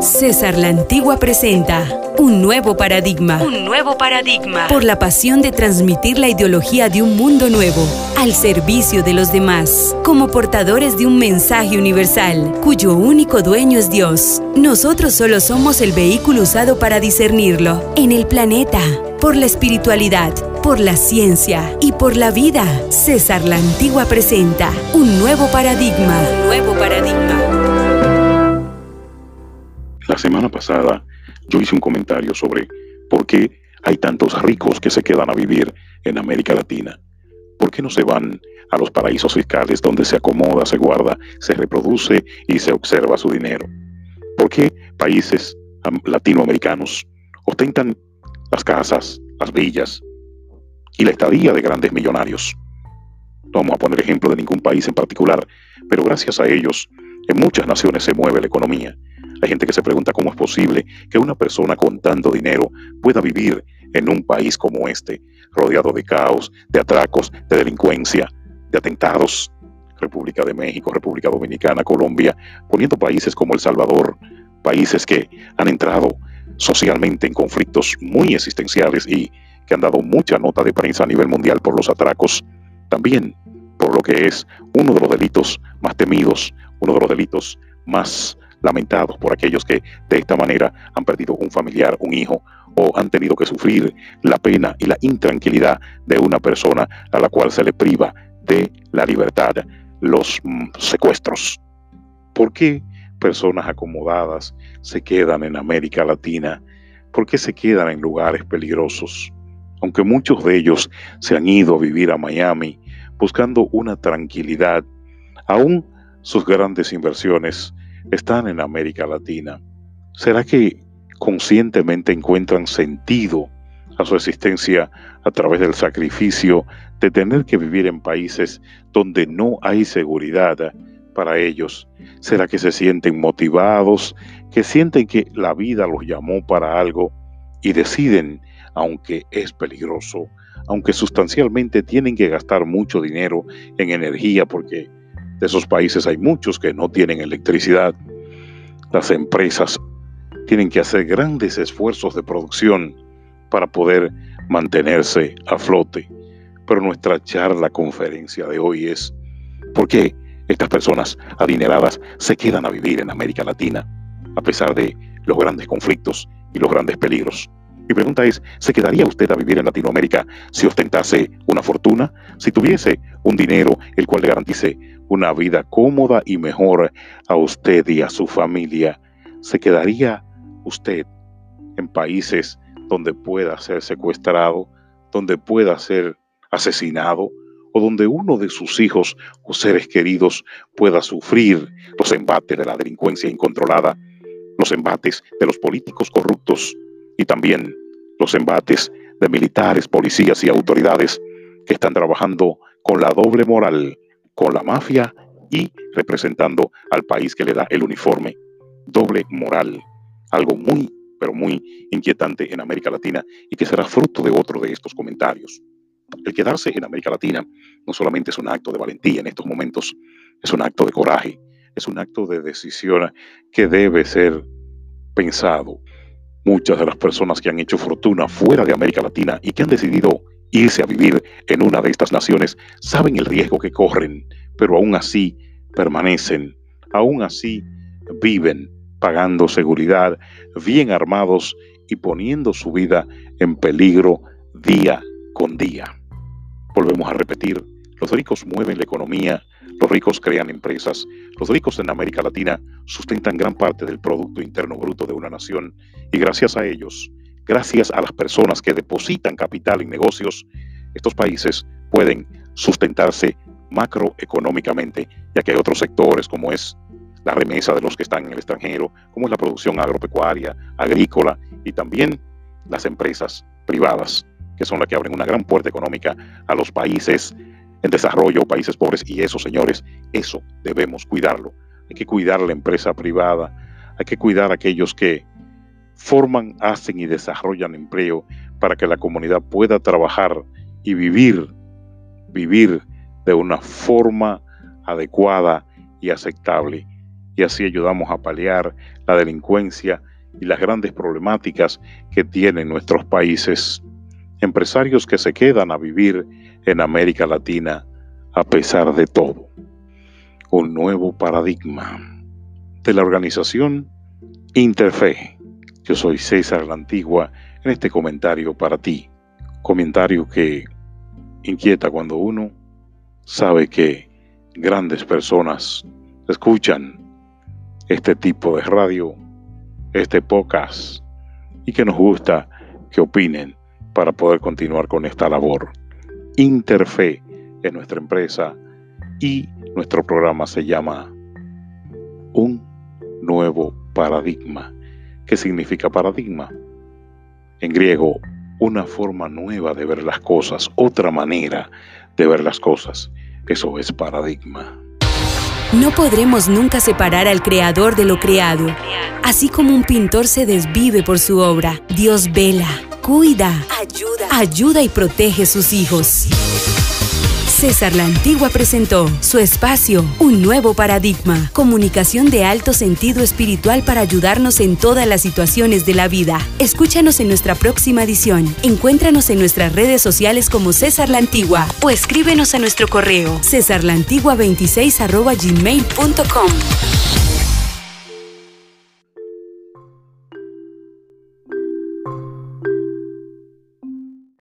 César la Antigua presenta un nuevo paradigma. Un nuevo paradigma. Por la pasión de transmitir la ideología de un mundo nuevo al servicio de los demás, como portadores de un mensaje universal cuyo único dueño es Dios. Nosotros solo somos el vehículo usado para discernirlo en el planeta, por la espiritualidad, por la ciencia y por la vida. César la Antigua presenta un nuevo paradigma. Un nuevo paradigma. La semana pasada yo hice un comentario sobre por qué hay tantos ricos que se quedan a vivir en América Latina. ¿Por qué no se van a los paraísos fiscales donde se acomoda, se guarda, se reproduce y se observa su dinero? ¿Por qué países latinoamericanos ostentan las casas, las villas y la estadía de grandes millonarios? No vamos a poner ejemplo de ningún país en particular, pero gracias a ellos en muchas naciones se mueve la economía hay gente que se pregunta cómo es posible que una persona con tanto dinero pueda vivir en un país como este, rodeado de caos, de atracos, de delincuencia, de atentados. República de México, República Dominicana, Colombia, poniendo países como El Salvador, países que han entrado socialmente en conflictos muy existenciales y que han dado mucha nota de prensa a nivel mundial por los atracos, también por lo que es uno de los delitos más temidos, uno de los delitos más lamentados por aquellos que de esta manera han perdido un familiar, un hijo, o han tenido que sufrir la pena y la intranquilidad de una persona a la cual se le priva de la libertad, los mm, secuestros. ¿Por qué personas acomodadas se quedan en América Latina? ¿Por qué se quedan en lugares peligrosos? Aunque muchos de ellos se han ido a vivir a Miami buscando una tranquilidad, aún sus grandes inversiones están en América Latina. ¿Será que conscientemente encuentran sentido a su existencia a través del sacrificio de tener que vivir en países donde no hay seguridad para ellos? ¿Será que se sienten motivados, que sienten que la vida los llamó para algo y deciden, aunque es peligroso, aunque sustancialmente tienen que gastar mucho dinero en energía porque de esos países hay muchos que no tienen electricidad. Las empresas tienen que hacer grandes esfuerzos de producción para poder mantenerse a flote. Pero nuestra charla conferencia de hoy es ¿por qué estas personas adineradas se quedan a vivir en América Latina a pesar de los grandes conflictos y los grandes peligros? Mi pregunta es, ¿se quedaría usted a vivir en Latinoamérica si ostentase una fortuna? Si tuviese un dinero el cual le garantice una vida cómoda y mejor a usted y a su familia? ¿Se quedaría usted en países donde pueda ser secuestrado, donde pueda ser asesinado o donde uno de sus hijos o seres queridos pueda sufrir los embates de la delincuencia incontrolada, los embates de los políticos corruptos y también los embates de militares, policías y autoridades que están trabajando con la doble moral, con la mafia y representando al país que le da el uniforme. Doble moral, algo muy, pero muy inquietante en América Latina y que será fruto de otro de estos comentarios. El quedarse en América Latina no solamente es un acto de valentía en estos momentos, es un acto de coraje, es un acto de decisión que debe ser pensado Muchas de las personas que han hecho fortuna fuera de América Latina y que han decidido irse a vivir en una de estas naciones saben el riesgo que corren, pero aún así permanecen, aún así viven pagando seguridad, bien armados y poniendo su vida en peligro día con día. Volvemos a repetir, los ricos mueven la economía, los ricos crean empresas. Los ricos en América Latina sustentan gran parte del Producto Interno Bruto de una nación y gracias a ellos, gracias a las personas que depositan capital en negocios, estos países pueden sustentarse macroeconómicamente, ya que hay otros sectores como es la remesa de los que están en el extranjero, como es la producción agropecuaria, agrícola y también las empresas privadas, que son las que abren una gran puerta económica a los países en desarrollo, países pobres, y eso, señores, eso debemos cuidarlo. Hay que cuidar la empresa privada, hay que cuidar a aquellos que forman, hacen y desarrollan empleo para que la comunidad pueda trabajar y vivir, vivir de una forma adecuada y aceptable. y así ayudamos a paliar la delincuencia y las grandes problemáticas que tienen nuestros países. Empresarios que se quedan a vivir en América Latina a pesar de todo. Un nuevo paradigma de la organización Interfe. Yo soy César la Antigua en este comentario para ti. Comentario que inquieta cuando uno sabe que grandes personas escuchan este tipo de radio, este podcast, y que nos gusta que opinen para poder continuar con esta labor. Interfe en nuestra empresa y nuestro programa se llama Un Nuevo Paradigma. ¿Qué significa paradigma? En griego, una forma nueva de ver las cosas, otra manera de ver las cosas. Eso es paradigma. No podremos nunca separar al creador de lo creado. Así como un pintor se desvive por su obra, Dios vela, cuida, ayuda, ayuda y protege sus hijos. César la Antigua presentó su espacio, un nuevo paradigma, comunicación de alto sentido espiritual para ayudarnos en todas las situaciones de la vida. Escúchanos en nuestra próxima edición. Encuéntranos en nuestras redes sociales como César la Antigua o escríbenos a nuestro correo cesarlantigua26 gmail.com.